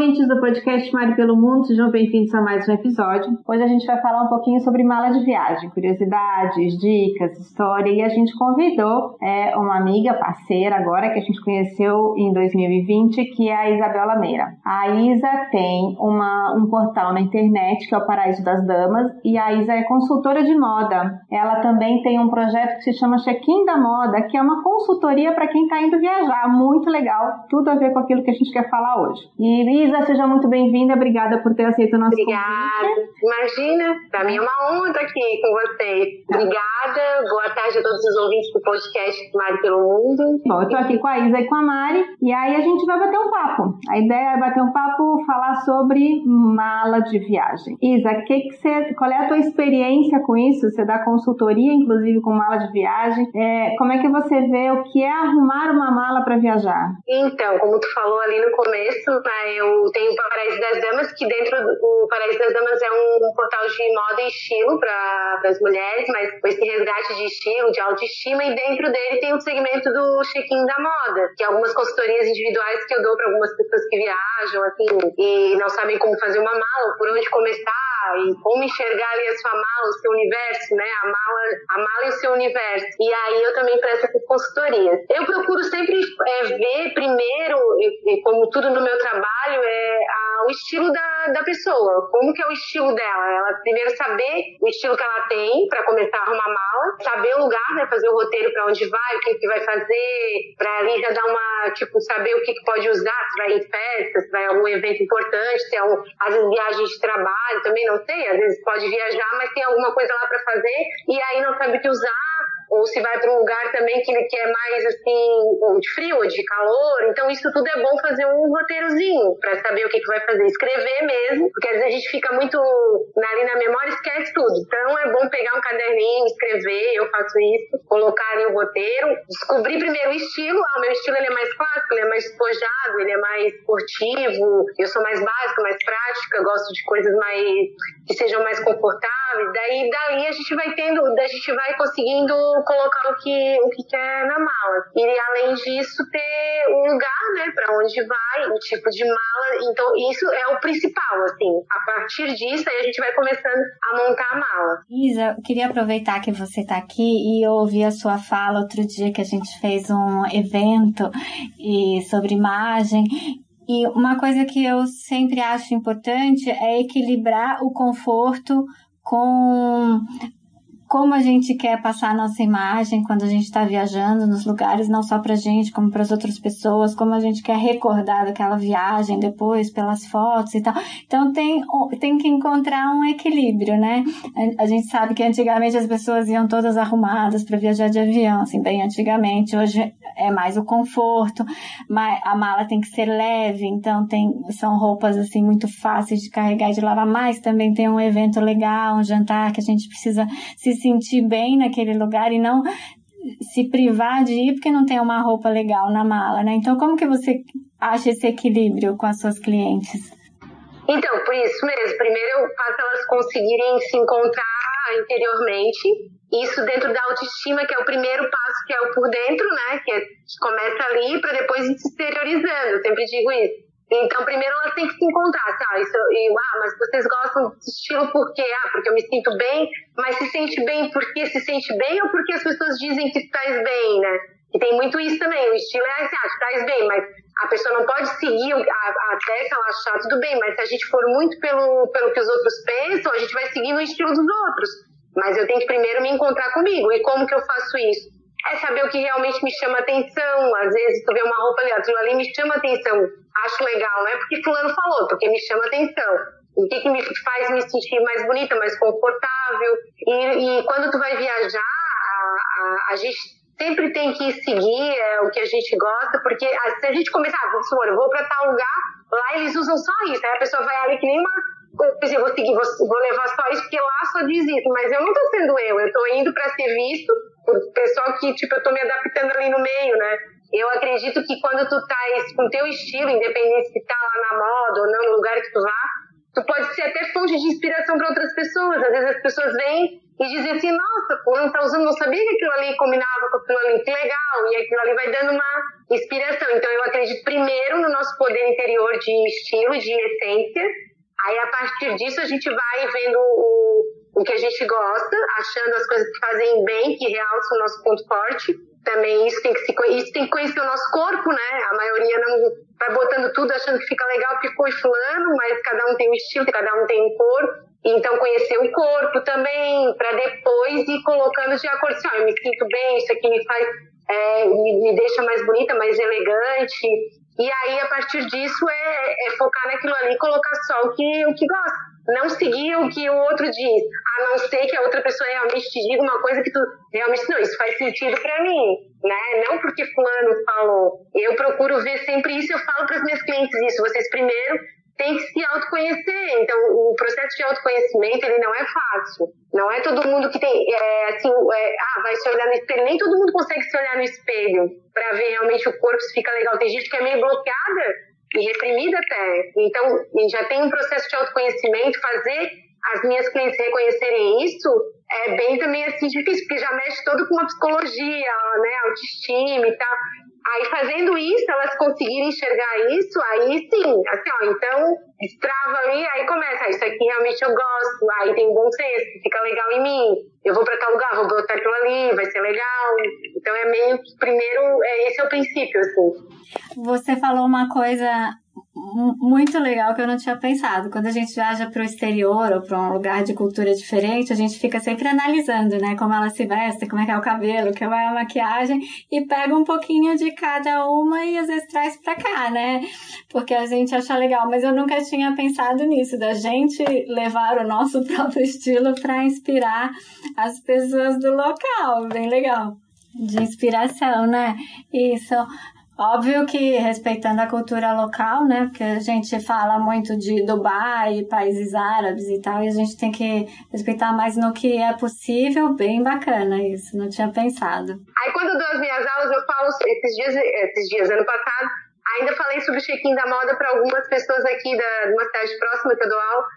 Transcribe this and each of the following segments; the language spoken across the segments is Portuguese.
ouvintes do podcast Mari pelo Mundo, sejam bem-vindos a mais um episódio. Hoje a gente vai falar um pouquinho sobre mala de viagem, curiosidades, dicas, história, e a gente convidou é, uma amiga, parceira agora, que a gente conheceu em 2020, que é a Isabela Meira. A Isa tem uma, um portal na internet, que é o Paraíso das Damas, e a Isa é consultora de moda. Ela também tem um projeto que se chama Check-in da Moda, que é uma consultoria para quem está indo viajar, muito legal, tudo a ver com aquilo que a gente quer falar hoje. E Isa, seja muito bem-vinda, obrigada por ter aceito o nosso Obrigada. convite. Imagina, para mim é uma honra estar aqui com vocês. Obrigada, boa tarde a todos os ouvintes do podcast Mari pelo Mundo. Bom, eu tô aqui com a Isa e com a Mari, e aí a gente vai bater um papo. A ideia é bater um papo, falar sobre mala de viagem. Isa, que que você, qual é a tua experiência com isso? Você dá consultoria, inclusive, com mala de viagem. É, como é que você vê o que é arrumar uma mala para viajar? Então, como tu falou ali no começo, né, tenho o Paraíso das Damas, que dentro do Paraíso das Damas é um portal de moda e estilo para as mulheres, mas com esse resgate de estilo, de autoestima, e dentro dele tem o segmento do check-in da moda, que é algumas consultorias individuais que eu dou para algumas pessoas que viajam, assim, e não sabem como fazer uma mala, por onde começar, e como enxergar ali a sua mala, o seu universo, né? A mala, a mala e o seu universo. E aí eu também presto essas consultorias. Eu procuro sempre é, ver primeiro, como tudo no meu trabalho, é a, o estilo da, da pessoa. Como que é o estilo dela? Ela primeiro saber o estilo que ela tem para começar a arrumar mala, saber o lugar, né? Fazer o roteiro para onde vai, o que, que vai fazer, para ali já dar uma, tipo, saber o que, que pode usar, se vai em festa, se vai em algum evento importante, se é um, vezes viagens de trabalho, também não sei, às vezes pode viajar, mas tem alguma coisa lá para fazer e aí não sabe o que usar, ou se vai para um lugar também que ele quer mais assim, ou de frio ou de calor. Então isso tudo é bom fazer um roteirozinho para saber o que, que vai fazer, escrever mesmo, porque às vezes a gente fica muito ali na memória e esquece tudo. Então é bom pegar um caderninho, escrever, eu faço isso, colocar ali o roteiro, descobrir primeiro o estilo. Ah, o meu estilo ele é mais clássico, ele é mais despojado, ele é mais esportivo, eu sou mais básica, mais prática, gosto de coisas mais que sejam mais confortáveis. Daí dali a gente vai tendo, a gente vai conseguindo colocar o que o que quer na mala. E além disso ter um lugar, né, para onde vai, o tipo de mala. Então isso é o principal, assim. A partir disso aí a gente vai começando a montar a mala. Isa, eu queria aproveitar que você está aqui e eu ouvi a sua fala outro dia que a gente fez um evento e sobre imagem e uma coisa que eu sempre acho importante é equilibrar o conforto com como a gente quer passar a nossa imagem quando a gente está viajando nos lugares, não só para a gente, como para as outras pessoas, como a gente quer recordar daquela viagem depois pelas fotos e tal. Então tem, tem que encontrar um equilíbrio, né? A, a gente sabe que antigamente as pessoas iam todas arrumadas para viajar de avião, assim, bem antigamente. Hoje é mais o conforto, mas a mala tem que ser leve, então tem, são roupas assim muito fáceis de carregar e de lavar, mas também tem um evento legal, um jantar que a gente precisa se sentir bem naquele lugar e não se privar de ir porque não tem uma roupa legal na mala, né? Então, como que você acha esse equilíbrio com as suas clientes? Então, por isso mesmo. Primeiro eu faço elas conseguirem se encontrar interiormente. Isso dentro da autoestima, que é o primeiro passo, que é o por dentro, né? Que, é, que começa ali para depois ir se exteriorizando. Eu sempre digo isso. Então, primeiro elas têm que se encontrar, tá? Isso, e, ah, mas vocês gostam desse estilo por quê? Ah, porque eu me sinto bem, mas se sente bem porque se sente bem ou porque as pessoas dizem que estás bem, né? E tem muito isso também, o estilo é assim, ah, estás bem, mas a pessoa não pode seguir a, até que ela achar tudo bem, mas se a gente for muito pelo, pelo que os outros pensam, a gente vai seguir o estilo dos outros. Mas eu tenho que primeiro me encontrar comigo. E como que eu faço isso? É saber o que realmente me chama atenção. Às vezes tu vê uma roupa ali, aquilo ali me chama atenção, acho legal, não é porque fulano falou, porque me chama atenção. O que, que me faz me sentir mais bonita, mais confortável. E, e quando tu vai viajar, a, a, a, gente sempre tem que seguir é, o que a gente gosta, porque se a gente começar, ah, vou para tal lugar, lá eles usam só isso, aí a pessoa vai ali que nem uma eu vou seguir, vou, vou levar só isso, porque lá só diz isso, mas eu não tô sendo eu, eu tô indo para ser visto por pessoal que, tipo, eu tô me adaptando ali no meio, né? Eu acredito que quando tu tá com teu estilo, independente se tá lá na moda ou não, no lugar que tu vá, tu pode ser até fonte de inspiração para outras pessoas. Às vezes as pessoas vêm e dizem assim, nossa, fulano tá usando, não sabia que aquilo ali combinava com aquilo ali, que legal. E aquilo ali vai dando uma inspiração. Então, eu acredito primeiro no nosso poder interior de estilo, de essência. Aí, a partir disso, a gente vai vendo o, o que a gente gosta, achando as coisas que fazem bem, que realçam o nosso ponto forte. Também isso tem que se isso tem que conhecer o nosso corpo, né? A maioria não vai botando tudo achando que fica legal porque foi fulano, mas cada um tem um estilo, cada um tem um corpo. Então, conhecer o corpo também, para depois ir colocando de acordo assim, eu me sinto bem, isso aqui me faz, é, me, me, deixa mais bonita, mais elegante. E aí, a partir disso, é, é focar naquilo ali e colocar só o que, o que gosta. Não seguir o que o outro diz, a não ser que a outra pessoa realmente te diga uma coisa que tu realmente, não, isso faz sentido para mim, né? Não porque fulano falou. Eu procuro ver sempre isso, eu falo para as minhas clientes isso. Vocês primeiro tem que se autoconhecer. Então, o processo de autoconhecimento, ele não é fácil. Não é todo mundo que tem, é, assim, é, ah, vai se olhar no espelho. Nem todo mundo consegue se olhar no espelho para ver realmente o corpo se fica legal. Tem gente que é meio bloqueada e reprimida até. Então, já tem um processo de autoconhecimento, fazer as minhas clientes reconhecerem isso é bem também assim difícil, porque já mexe todo com a psicologia, né, autoestima e tal. Aí fazendo isso, elas conseguirem enxergar isso, aí sim, assim, ó, então destrava ali, aí começa, ah, isso aqui realmente eu gosto, aí tem bom senso, fica legal em mim, eu vou para tal lugar, vou botar aquilo ali, vai ser legal. Então é meio primeiro, é, esse é o princípio, assim. Você falou uma coisa muito legal que eu não tinha pensado. Quando a gente viaja para o exterior ou para um lugar de cultura diferente, a gente fica sempre analisando, né? Como ela se veste, como é que é o cabelo, como é a maquiagem e pega um pouquinho de cada uma e às vezes traz para cá, né? Porque a gente acha legal. Mas eu nunca tinha pensado nisso, da gente levar o nosso próprio estilo para inspirar as pessoas do local. Bem legal. De inspiração, né? Isso. Óbvio que respeitando a cultura local, né? Porque a gente fala muito de Dubai, países árabes e tal, e a gente tem que respeitar mais no que é possível, bem bacana isso, não tinha pensado. Aí quando eu dou as minhas aulas, eu falo esses dias, esses dias, ano passado, Ainda falei sobre o check-in da moda para algumas pessoas aqui da, de uma cidade próxima que.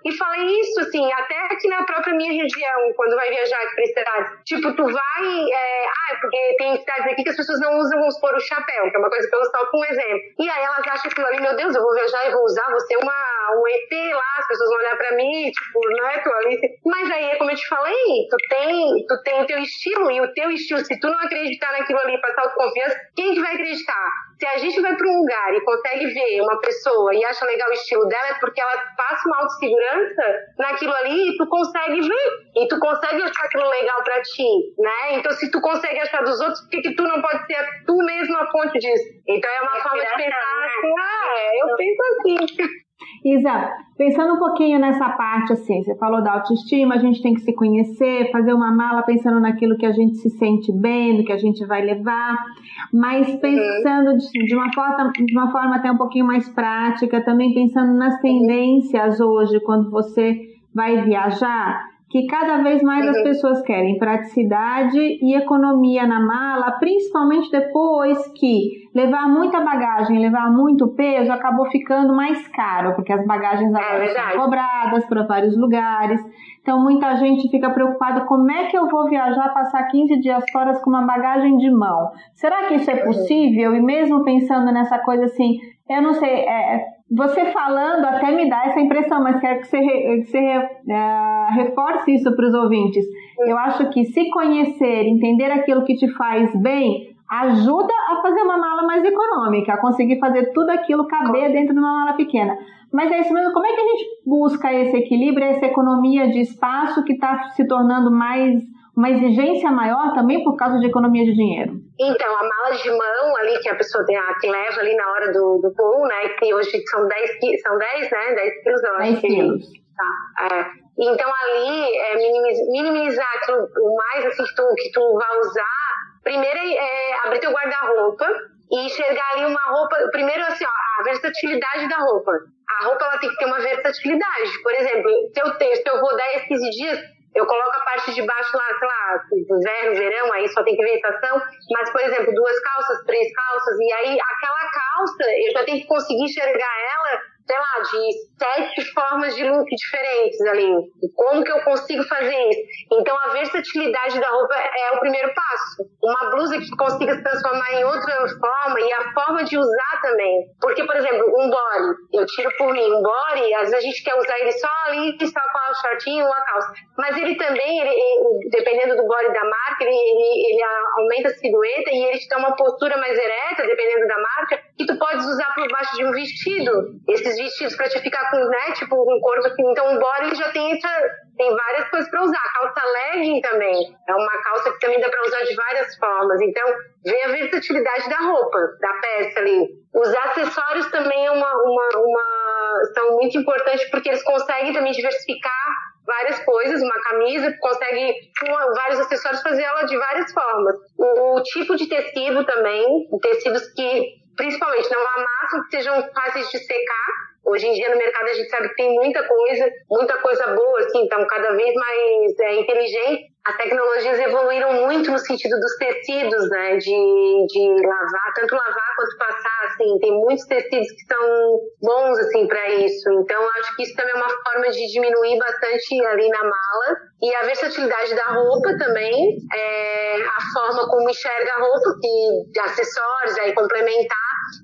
E falei isso, assim, até aqui na própria minha região, quando vai viajar aqui para cidade. Tipo, tu vai. É, ah, porque tem cidades aqui que as pessoas não usam, vamos supor, o chapéu, que é uma coisa que eu só com um exemplo. E aí elas acham aquilo ali, meu Deus, eu vou viajar e vou usar, vou ser uma, um ET lá, as pessoas vão olhar para mim, tipo, não é tu ali. Mas aí, é como eu te falei, tu tem, tu tem o teu estilo, e o teu estilo, se tu não acreditar naquilo ali, passar autoconfiança, quem que vai acreditar? Se a gente vai para um lugar e consegue ver uma pessoa e acha legal o estilo dela, é porque ela passa uma autossegurança naquilo ali e tu consegue ver. E tu consegue achar aquilo legal para ti, né? Então, se tu consegue achar dos outros, por que, que tu não pode ser tu mesmo a fonte disso? Então, é uma é forma de pensar assim, ah, eu penso assim. Isa, pensando um pouquinho nessa parte, assim, você falou da autoestima, a gente tem que se conhecer, fazer uma mala pensando naquilo que a gente se sente bem, do que a gente vai levar, mas uhum. pensando de, de, uma forma, de uma forma até um pouquinho mais prática, também pensando nas tendências hoje, quando você vai viajar, que cada vez mais as uhum. pessoas querem praticidade e economia na mala, principalmente depois que levar muita bagagem, levar muito peso, acabou ficando mais caro, porque as bagagens é agora é são cobradas para vários lugares. Então muita gente fica preocupada como é que eu vou viajar, passar 15 dias fora com uma bagagem de mão. Será que isso é uhum. possível? E mesmo pensando nessa coisa assim, eu não sei, é, você falando até me dá essa impressão, mas quero que você, que você é, reforce isso para os ouvintes. Eu acho que se conhecer, entender aquilo que te faz bem, ajuda a fazer uma mala mais econômica, a conseguir fazer tudo aquilo caber dentro de uma mala pequena. Mas é isso mesmo, como é que a gente busca esse equilíbrio, essa economia de espaço que está se tornando mais uma exigência maior também por causa de economia de dinheiro? Então, a mala de mão ali que a pessoa tem, a, que leva ali na hora do, do pulo, né? Que hoje são 10, são 10 né? 10 quilos, eu acho 10 quilos. Que, tá, é. Então, ali, é, minimizar, aquilo, o mais assim que tu, que tu vai usar, primeiro é, é abrir teu guarda-roupa e enxergar ali uma roupa, primeiro assim, ó, a versatilidade da roupa. A roupa ela tem que ter uma versatilidade. Por exemplo, se eu, se eu vou 10, 15 dias, eu coloco a parte de baixo lá, sei lá, inverno, verão, aí só tem que ver estação, mas, por exemplo, duas calças, três calças, e aí aquela calça, eu já tenho que conseguir enxergar ela sei lá, de sete formas de look diferentes ali. Como que eu consigo fazer isso? Então, a versatilidade da roupa é o primeiro passo. Uma blusa que consiga se transformar em outra forma e a forma de usar também. Porque, por exemplo, um body, eu tiro por mim, um body, às vezes a gente quer usar ele só ali, só com o shortinho ou a calça. Mas ele também, ele, ele, dependendo do body da marca, ele, ele, ele aumenta a silhueta e ele te dá uma postura mais ereta, dependendo da marca, que tu podes usar por baixo de um vestido. Esses vestidos pra te ficar com, né, tipo, um corpo assim. Então o body já tem essa, tem várias coisas para usar. A calça legging também. É uma calça que também dá para usar de várias formas. Então, vê a versatilidade da roupa, da peça ali. Os acessórios também é uma, uma, uma, são muito importantes porque eles conseguem também diversificar várias coisas, uma camisa, consegue com vários acessórios fazer ela de várias formas. O, o tipo de tecido também, tecidos que principalmente não amassam, que sejam fáceis de secar, Hoje em dia no mercado a gente sabe que tem muita coisa, muita coisa boa, assim, então cada vez mais é, inteligente as tecnologias evoluíram muito no sentido dos tecidos, né? De, de lavar, tanto lavar quanto passar, assim. Tem muitos tecidos que são bons, assim, para isso. Então, acho que isso também é uma forma de diminuir bastante ali na mala. E a versatilidade da roupa também, é a forma como enxerga a roupa, que acessórios, aí complementar.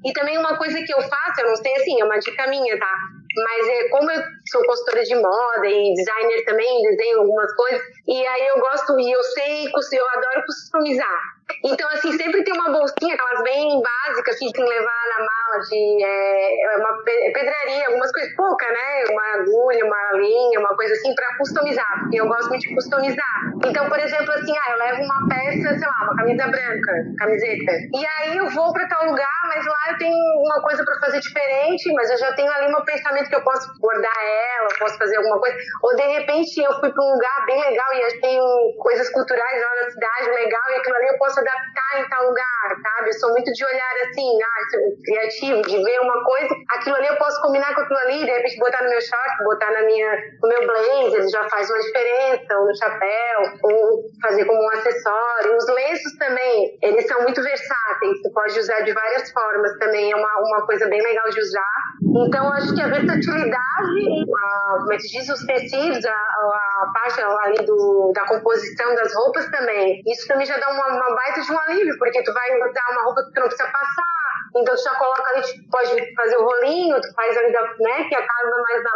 E também uma coisa que eu faço, eu não sei assim, é uma dica minha, tá? Mas é, como eu sou consultora de moda e designer também, desenho algumas coisas, e aí eu gosto e eu sei, eu adoro customizar. Então, assim, sempre tem uma bolsinha, aquelas bem básicas, assim, que levar na mala de é, é uma pedraria, algumas coisas pouca, né? Uma agulha, uma linha, uma coisa assim, pra customizar, porque eu gosto muito de customizar. Então, por exemplo, assim, ah, eu levo uma peça, sei lá, uma camisa branca, camiseta, e aí eu vou pra tal lugar, mas lá eu tenho uma coisa pra fazer diferente, mas eu já tenho ali um pensamento que eu posso bordar ela, posso fazer alguma coisa, ou de repente eu fui pra um lugar bem legal e tenho coisas culturais lá na cidade legal e aquilo ali eu posso adaptar em tal lugar, sabe? Eu sou muito de olhar assim, ah, criativo, de ver uma coisa, aquilo ali eu posso combinar com aquilo ali, de repente botar no meu short, botar na minha, no meu blazer, já faz uma diferença, ou no chapéu, ou fazer como um acessório. Os lenços também, eles são muito versáteis, você pode usar de várias formas também, é uma, uma coisa bem legal de usar. Então, acho que a versatilidade, a, como é que diz, os tecidos, a, a parte ali do, da composição das roupas também, isso também já dá uma, uma baita de um alívio, porque tu vai usar uma roupa que tu não precisa passar, então tu já coloca ali, tipo, pode fazer o rolinho, tu faz ali, da, né, que a casa mais na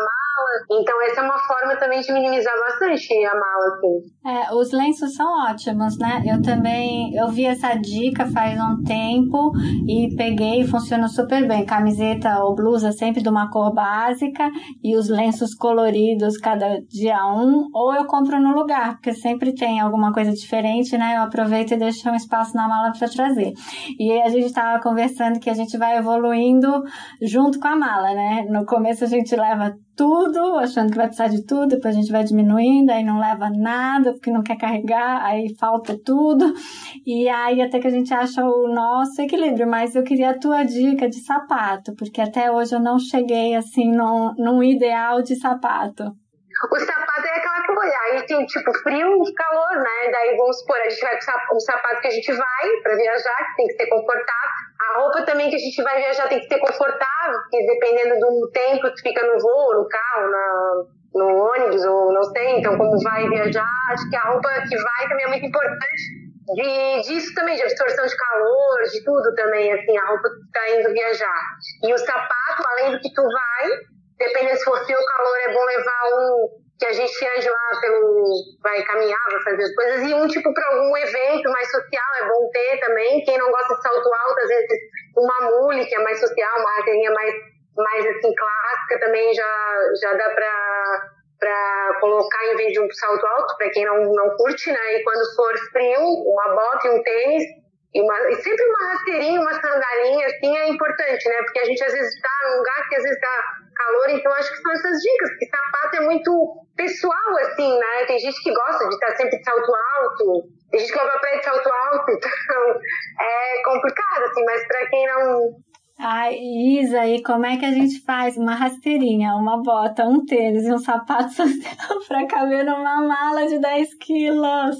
Então essa é uma forma também de minimizar bastante a mala, assim. É, os lenços são ótimos, né? Eu também, eu vi essa dica faz um tempo e peguei e funciona super bem. Camiseta ou blusa sempre de uma cor básica e os lenços coloridos cada dia um, ou eu compro no lugar, porque sempre tem alguma coisa diferente, né? Eu aproveito e deixo um espaço na mala para trazer. E a gente estava conversando que a gente vai evoluindo junto com a mala, né? No começo a gente leva tudo, achando que vai precisar de tudo, depois a gente vai diminuindo, aí não leva nada, porque não quer carregar, aí falta tudo, e aí até que a gente acha o nosso equilíbrio. Mas eu queria a tua dica de sapato, porque até hoje eu não cheguei assim num, num ideal de sapato. O sapato é aquela coisa, aí tem tipo frio e calor, né? Daí vamos supor, a gente vai com o sapato que a gente vai para viajar, que tem que ser confortável. A roupa também que a gente vai viajar tem que ser confortável, porque dependendo do tempo que fica no voo, no carro, na, no ônibus, ou não sei, então como vai viajar, acho que a roupa que vai também é muito importante. De, disso também, de absorção de calor, de tudo também, assim, a roupa que tá indo viajar. E o sapato, além do que tu vai, dependendo se for frio ou calor, é bom levar um que a gente ande lá pelo. vai caminhar, vai fazer as coisas, e um tipo para algum evento mais social, é bom ter também. Quem não gosta de salto alto, às vezes uma mule, que é mais social, uma rasteirinha mais, mais assim, clássica, também já, já dá para para colocar em vez de um salto alto, para quem não, não curte, né? E quando for frio, uma bota e um tênis, e, uma, e sempre uma rasteirinha, uma sandalinha, assim, é importante, né? Porque a gente às vezes está num lugar que às vezes dá calor, então acho que são essas dicas, porque sapato é muito pessoal, assim, né? Tem gente que gosta de estar sempre de salto alto, tem gente que leva pé de salto alto, então é complicado, assim, mas para quem não. Ai, Isa, e como é que a gente faz uma rasteirinha, uma bota, um tênis e um sapato social para caber numa mala de 10 quilos?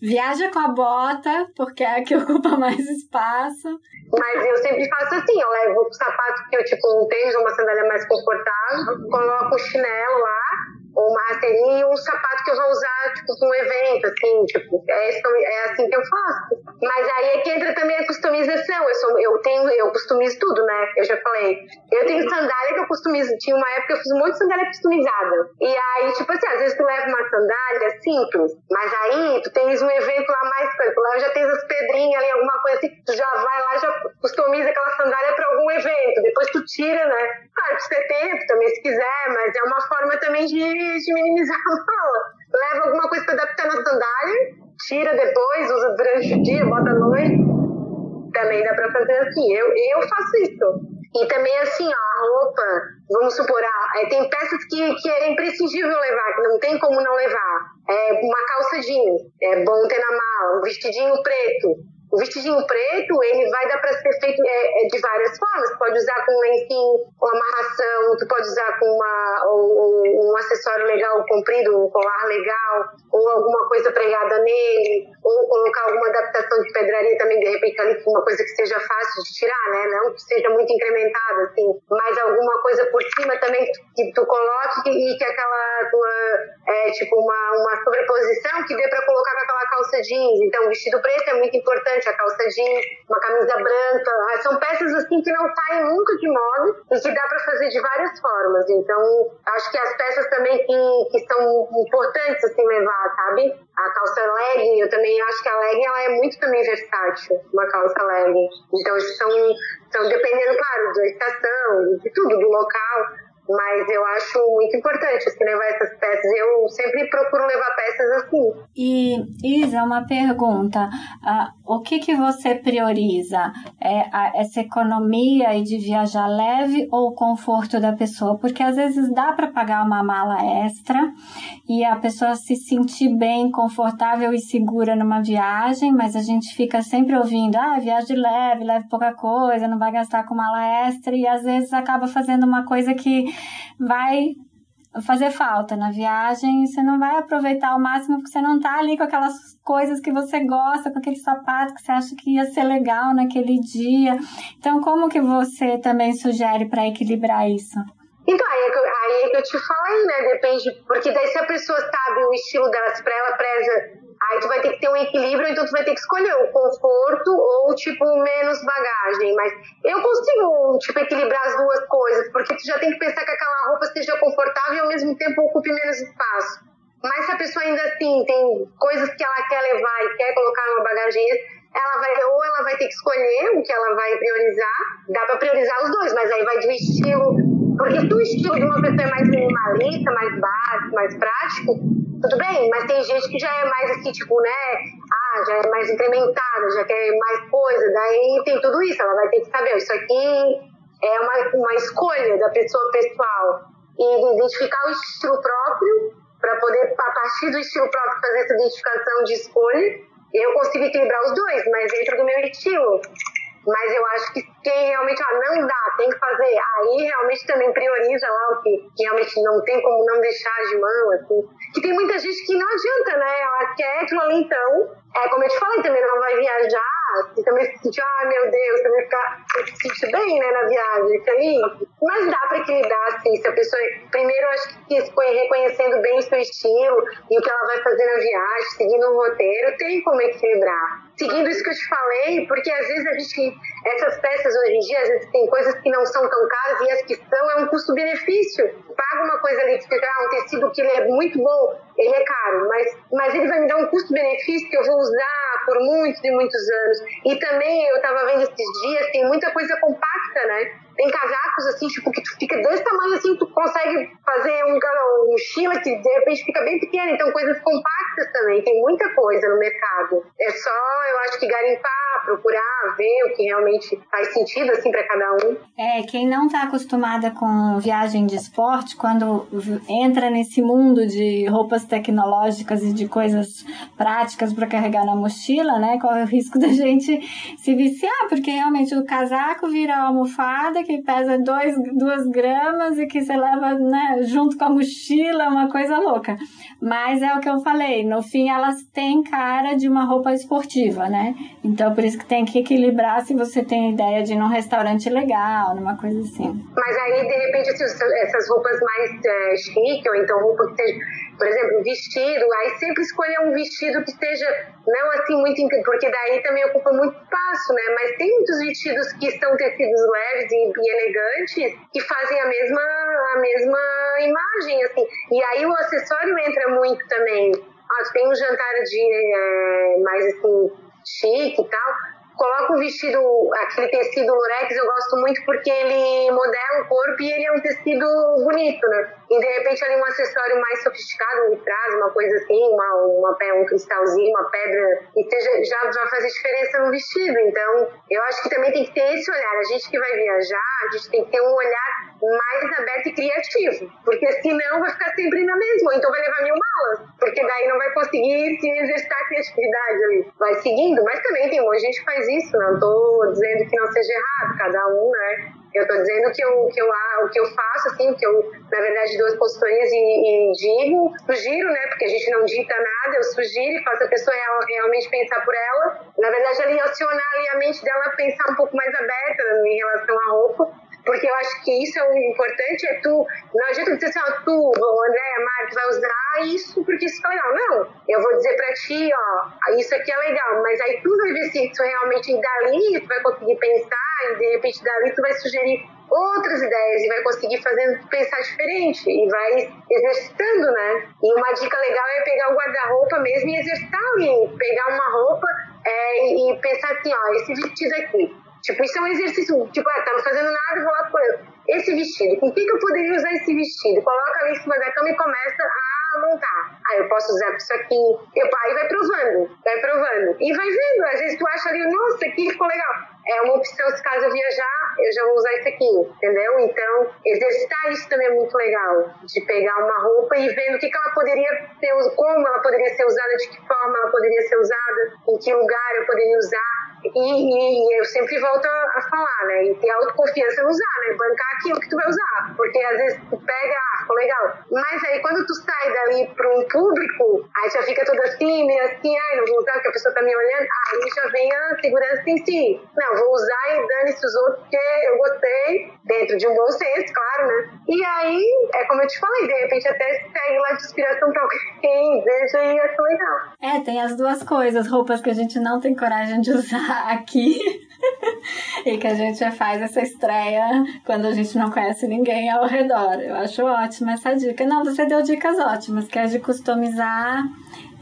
Viaja com a bota, porque é a que ocupa mais espaço. Mas eu sempre faço assim, eu levo o sapato que eu, tipo, um tênis, uma sandália mais confortável, coloco o chinelo lá, uma rasteirinha e um sapato que eu vou usar, tipo, pra evento, assim, tipo, é, é assim que eu faço. Mas aí é que entra também a customização. Eu, sou, eu tenho, eu customizo tudo, né? Eu já falei. Eu tenho sandália que eu customizo. Tinha uma época que eu fiz de sandália customizada. E aí, tipo assim, às vezes tu leva uma sandália simples, mas aí tu tens um evento lá mais coisa. Lá já tens as pedrinhas ali, alguma coisa assim, tu já vai lá já customiza aquela sandália pra algum evento. Depois tu tira, né? Claro, tu ter tempo também, se quiser, mas é uma forma também de de minimizar a mala. Leva alguma coisa para adaptar na sandália, tira depois, usa durante o dia, bota à noite. Também dá para fazer assim. Eu, eu faço isso. E também assim, ó, a roupa, vamos supor, ah, é, tem peças que, que é imprescindível levar, que não tem como não levar. É uma calça jeans, é bom ter na mala, um vestidinho preto, o vestidinho preto, ele vai dar para ser feito é, é, de várias formas. Pode usar com um lencinho, com amarração, tu pode usar com uma, ou, um acessório legal comprido, um colar legal, ou alguma coisa pregada nele, ou colocar alguma adaptação de pedraria também, de repente, ali, uma coisa que seja fácil de tirar, né? Não que seja muito incrementada, assim, mas alguma coisa por cima também que tu coloque e que aquela tua, é, tipo, uma, uma sobreposição que dê para colocar com aquela calça jeans. Então, o vestido preto é muito importante a calça jeans, uma camisa branca. Ah, são peças assim que não saem nunca de moda e que dá para fazer de várias formas. Então, acho que as peças também que, que são importantes assim levar, sabe? A calça legging, eu também acho que a legging ela é muito também versátil, uma calça legging. Então, são, são dependendo, claro, da estação, de tudo, do local mas eu acho muito importante assim, levar essas peças. Eu sempre procuro levar peças assim. E, Isa, uma pergunta. Uh, o que, que você prioriza? É a, essa economia e de viajar leve ou o conforto da pessoa? Porque às vezes dá para pagar uma mala extra e a pessoa se sentir bem, confortável e segura numa viagem, mas a gente fica sempre ouvindo, ah, viagem leve, leve pouca coisa, não vai gastar com mala extra, e às vezes acaba fazendo uma coisa que vai fazer falta na viagem, você não vai aproveitar ao máximo porque você não tá ali com aquelas coisas que você gosta, com aquele sapato que você acha que ia ser legal naquele dia. Então, como que você também sugere para equilibrar isso? Então, aí é, que eu, aí é eu te falei, né? Depende, porque daí se a pessoa sabe o estilo dela, se pra ela preza Aí tu vai ter que ter um equilíbrio, então tu vai ter que escolher o conforto ou, tipo, menos bagagem. Mas eu consigo, tipo, equilibrar as duas coisas, porque tu já tem que pensar que aquela roupa seja confortável e ao mesmo tempo ocupe menos espaço. Mas se a pessoa ainda assim tem coisas que ela quer levar e quer colocar numa bagagem ela vai, ou ela vai ter que escolher o que ela vai priorizar, dá para priorizar os dois, mas aí vai de estilo, porque se o estilo de uma pessoa é mais minimalista, mais básico, mais prático, tudo bem, mas tem gente que já é mais assim, tipo, né? Ah, já é mais incrementada, já quer mais coisa, daí tem tudo isso, ela vai ter que saber, isso aqui é uma, uma escolha da pessoa pessoal e identificar o estilo próprio para poder, a partir do estilo próprio, fazer essa identificação de escolha. Eu consigo equilibrar os dois, mas dentro do meu estilo. Mas eu acho que quem realmente ah, não dá, tem que fazer, aí realmente também prioriza lá o que, que realmente não tem como não deixar de mão, assim. Que tem muita gente que não adianta, né? Ela quer aquilo ali então. É como eu te falei, também não vai viajar e também se sentir, ah, meu Deus, também ficar, se sentir bem, né, na viagem, isso aí. Mas dá para equilibrar, assim, se a pessoa, primeiro, acho que foi reconhecendo bem o seu estilo e o que ela vai fazer na viagem, seguindo um roteiro, tem como equilibrar. Seguindo isso que eu te falei, porque às vezes a gente, essas peças hoje em dia, às vezes tem coisas que não são tão caras e as que são é um custo-benefício. Paga uma coisa ali que fica, ah, um tecido que ele é muito bom, ele é caro, mas, mas ele vai me dar um custo-benefício que eu vou usar por muitos e muitos anos. E também eu tava vendo esses dias, tem muita coisa compacta, né? Tem casacos assim, tipo, que tu fica desse tamanho assim, tu consegue fazer um, um mochila que de repente fica bem pequena. Então, coisas compactas também, tem muita coisa no mercado. É só, eu acho que garimpar, procurar, ver o que realmente faz sentido assim para cada um. É, quem não está acostumada com viagem de esporte, quando entra nesse mundo de roupas tecnológicas e de coisas práticas para carregar na mochila, né, corre o risco da gente se viciar, porque realmente o casaco vira almofada que pesa dois, duas gramas e que você leva né, junto com a mochila, uma coisa louca. Mas é o que eu falei, no fim elas têm cara de uma roupa esportiva, né? Então por isso que tem que equilibrar se você tem ideia de ir num restaurante legal, numa coisa assim. Mas aí, de repente, essas roupas mais é, chique, ou então roupa que seja, por exemplo, vestido, aí sempre escolha um vestido que esteja não assim muito, porque daí também ocupa muito espaço, né? Mas tem muitos vestidos que são tecidos leves e, e elegantes que fazem a mesma, a mesma imagem, assim. E aí o acessório entra muito também. Ah, tem um jantar de é, mais assim chique e tal coloca um vestido, aquele tecido lurex, eu gosto muito porque ele modela o corpo e ele é um tecido bonito, né? E de repente ali um acessório mais sofisticado, um traz uma coisa assim, uma, uma, um cristalzinho, uma pedra, e seja, já vai fazer diferença no vestido. Então, eu acho que também tem que ter esse olhar. A gente que vai viajar, a gente tem que ter um olhar mais aberto e criativo, porque senão vai ficar sempre na mesma, então vai levar mil malas, porque daí não vai conseguir se exercitar a criatividade ali. Vai seguindo, mas também tem de gente que faz isso, não estou dizendo que não seja errado, cada um, né? Eu estou dizendo que eu, que eu, o que eu faço, assim, que eu, na verdade, dou as consultorias e, e, digo, sugiro, né? Porque a gente não dita nada, eu sugiro e faço a pessoa real, realmente pensar por ela. Na verdade, ali, acionar ali a mente dela pensar um pouco mais aberta em relação à roupa porque eu acho que isso é o importante, é tu, não adianta dizer assim, ó, tu, André, Marcos, vai usar isso porque isso é legal. Não, eu vou dizer pra ti, ó, isso aqui é legal, mas aí tu vai ver se isso realmente dali tu vai conseguir pensar e de repente dali tu vai sugerir outras ideias e vai conseguir fazer pensar diferente e vai exercitando, né? E uma dica legal é pegar o guarda-roupa mesmo e exercitar ali, pegar uma roupa é, e pensar assim, ó, esse vestido aqui, Tipo, isso é um exercício, tipo, ah, tá não fazendo nada, vou lá pôr esse vestido. Com que, que eu poderia usar esse vestido? Coloca ali em cima da cama e começa a montar. Aí eu posso usar isso aqui. Eu, aí vai provando, vai provando. E vai vendo. Às vezes tu acha ali, nossa, aqui ficou legal. É uma opção, se caso eu viajar, eu já vou usar isso aqui, entendeu? Então, exercitar isso também é muito legal. De pegar uma roupa e vendo o que, que ela poderia ser, como ela poderia ser usada, de que forma ela poderia ser usada, em que lugar eu poderia usar e, e, eu sempre volto a, falar, né? E ter autoconfiança no usar, né? Bancar aquilo que tu vai usar. Porque às vezes tu pega, ah, ficou legal. Mas aí quando tu sai dali para um público, aí já fica toda assim, meio assim, ai, não vou usar porque a pessoa tá me olhando. Aí já vem a segurança em si. Não, vou usar e dane-se os outros porque eu gostei, dentro de um bom senso, claro, né? E aí, é como eu te falei, de repente até segue lá de inspiração pra alguém, veja e acho legal. É, tem as duas coisas, roupas que a gente não tem coragem de usar aqui e que a gente faz essa estreia quando a gente não conhece ninguém ao redor. Eu acho ótima essa dica. Não, você deu dicas ótimas, que é de customizar,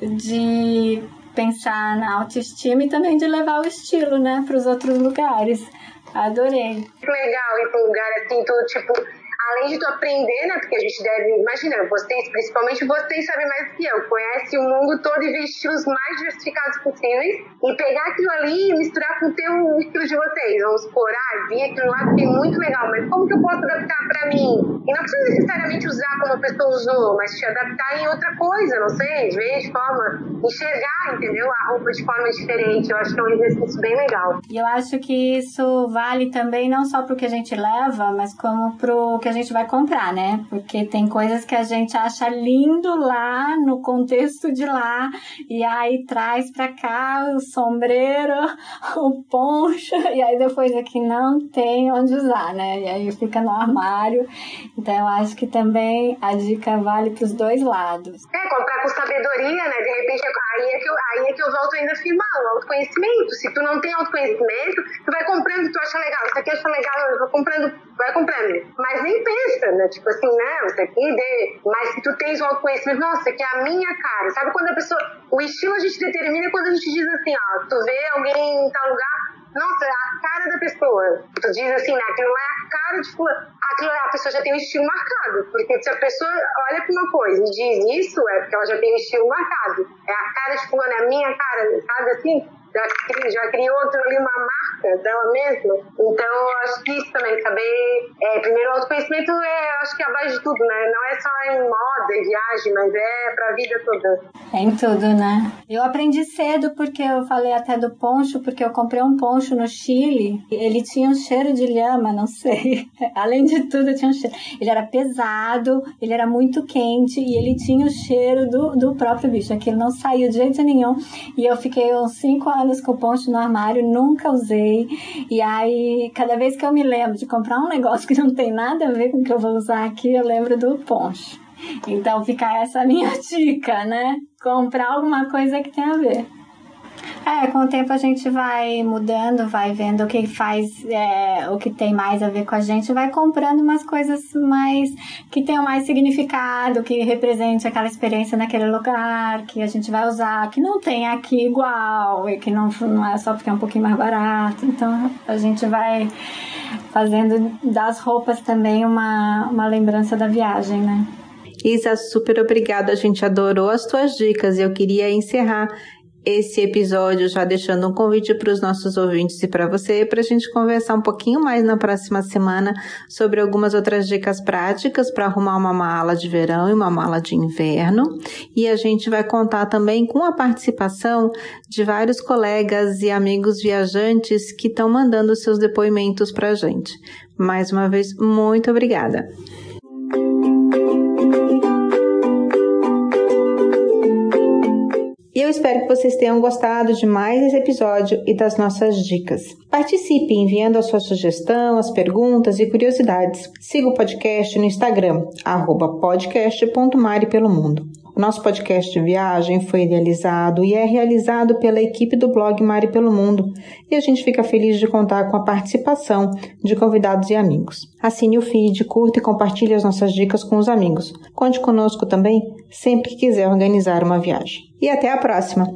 de pensar na autoestima e também de levar o estilo, né, para os outros lugares. Adorei. Legal ir para um lugar assim, tudo tipo além de tu aprender, né? Porque a gente deve, imagina, vocês, principalmente vocês sabem mais do que eu, conhece o mundo todo e ver estilos mais diversificados possíveis e pegar aquilo ali e misturar com o teu estilo de vocês. Vamos explorar, ah, vir aquilo lá é muito legal, mas como que eu posso adaptar para mim? E não precisa necessariamente usar como a pessoa usou, mas te adaptar em outra coisa, não sei, ver de forma, enxergar, entendeu? A roupa de forma diferente. Eu acho que é um exercício bem legal. E eu acho que isso vale também não só pro que a gente leva, mas como pro que a gente vai comprar, né? Porque tem coisas que a gente acha lindo lá, no contexto de lá, e aí traz pra cá o sombreiro, o poncho, e aí depois aqui não tem onde usar, né? E aí fica no armário. Então eu acho que também a dica vale pros dois lados. É, comprar com sabedoria, né? De repente, aí é que eu, aí é que eu volto ainda a afirmar, o autoconhecimento. Se tu não tem autoconhecimento, tu vai comprando, tu acha legal, isso aqui acha legal, eu vou comprando, vai comprando. Mas nem pensa, né? Tipo assim, não, isso aqui. Mas se tu tens o autoconhecimento, nossa, que é a minha cara. Sabe quando a pessoa. O estilo a gente determina quando a gente diz assim, ó, tu vê alguém em tal lugar, nossa, é a cara da pessoa. Tu diz assim, né? Aquilo é a cara de fulano. Aquilo a pessoa já tem um estilo marcado. Porque se a pessoa olha pra uma coisa e diz isso, é porque ela já tem um estilo marcado. É a cara de fulano, é a minha cara, sabe assim? Já, já criou ali uma marca dela mesma. Então, acho que isso também, saber. É, primeiro, o autoconhecimento é, acho que é a base de tudo, né? Não é só em moda e viagem, mas é pra vida toda. É em tudo, né? Eu aprendi cedo porque eu falei até do poncho, porque eu comprei um poncho no Chile. Ele tinha um cheiro de lhama, não sei. Além de tudo, tinha um cheiro. Ele era pesado, ele era muito quente e ele tinha o cheiro do, do próprio bicho. Aquilo não saiu de jeito nenhum. E eu fiquei uns cinco com o poncho no armário, nunca usei. E aí, cada vez que eu me lembro de comprar um negócio que não tem nada a ver com o que eu vou usar aqui, eu lembro do poncho. Então fica essa minha dica, né? Comprar alguma coisa que tem a ver. É, com o tempo a gente vai mudando, vai vendo o que faz, é, o que tem mais a ver com a gente, vai comprando umas coisas mais que tenham mais significado, que represente aquela experiência naquele lugar, que a gente vai usar, que não tem aqui igual, e que não, não é só porque é um pouquinho mais barato. Então a gente vai fazendo das roupas também uma, uma lembrança da viagem, né? Isa, super obrigada. A gente adorou as tuas dicas. Eu queria encerrar esse episódio já deixando um convite para os nossos ouvintes e para você para a gente conversar um pouquinho mais na próxima semana sobre algumas outras dicas práticas para arrumar uma mala de verão e uma mala de inverno e a gente vai contar também com a participação de vários colegas e amigos viajantes que estão mandando seus depoimentos para a gente. Mais uma vez, muito obrigada. Espero que vocês tenham gostado de mais esse episódio e das nossas dicas. Participe enviando a sua sugestão, as perguntas e curiosidades. Siga o podcast no Instagram, podcast.mari pelo mundo. O nosso podcast de viagem foi idealizado e é realizado pela equipe do blog Mari pelo Mundo e a gente fica feliz de contar com a participação de convidados e amigos. Assine o feed, curta e compartilhe as nossas dicas com os amigos. Conte conosco também sempre que quiser organizar uma viagem. E até a próxima!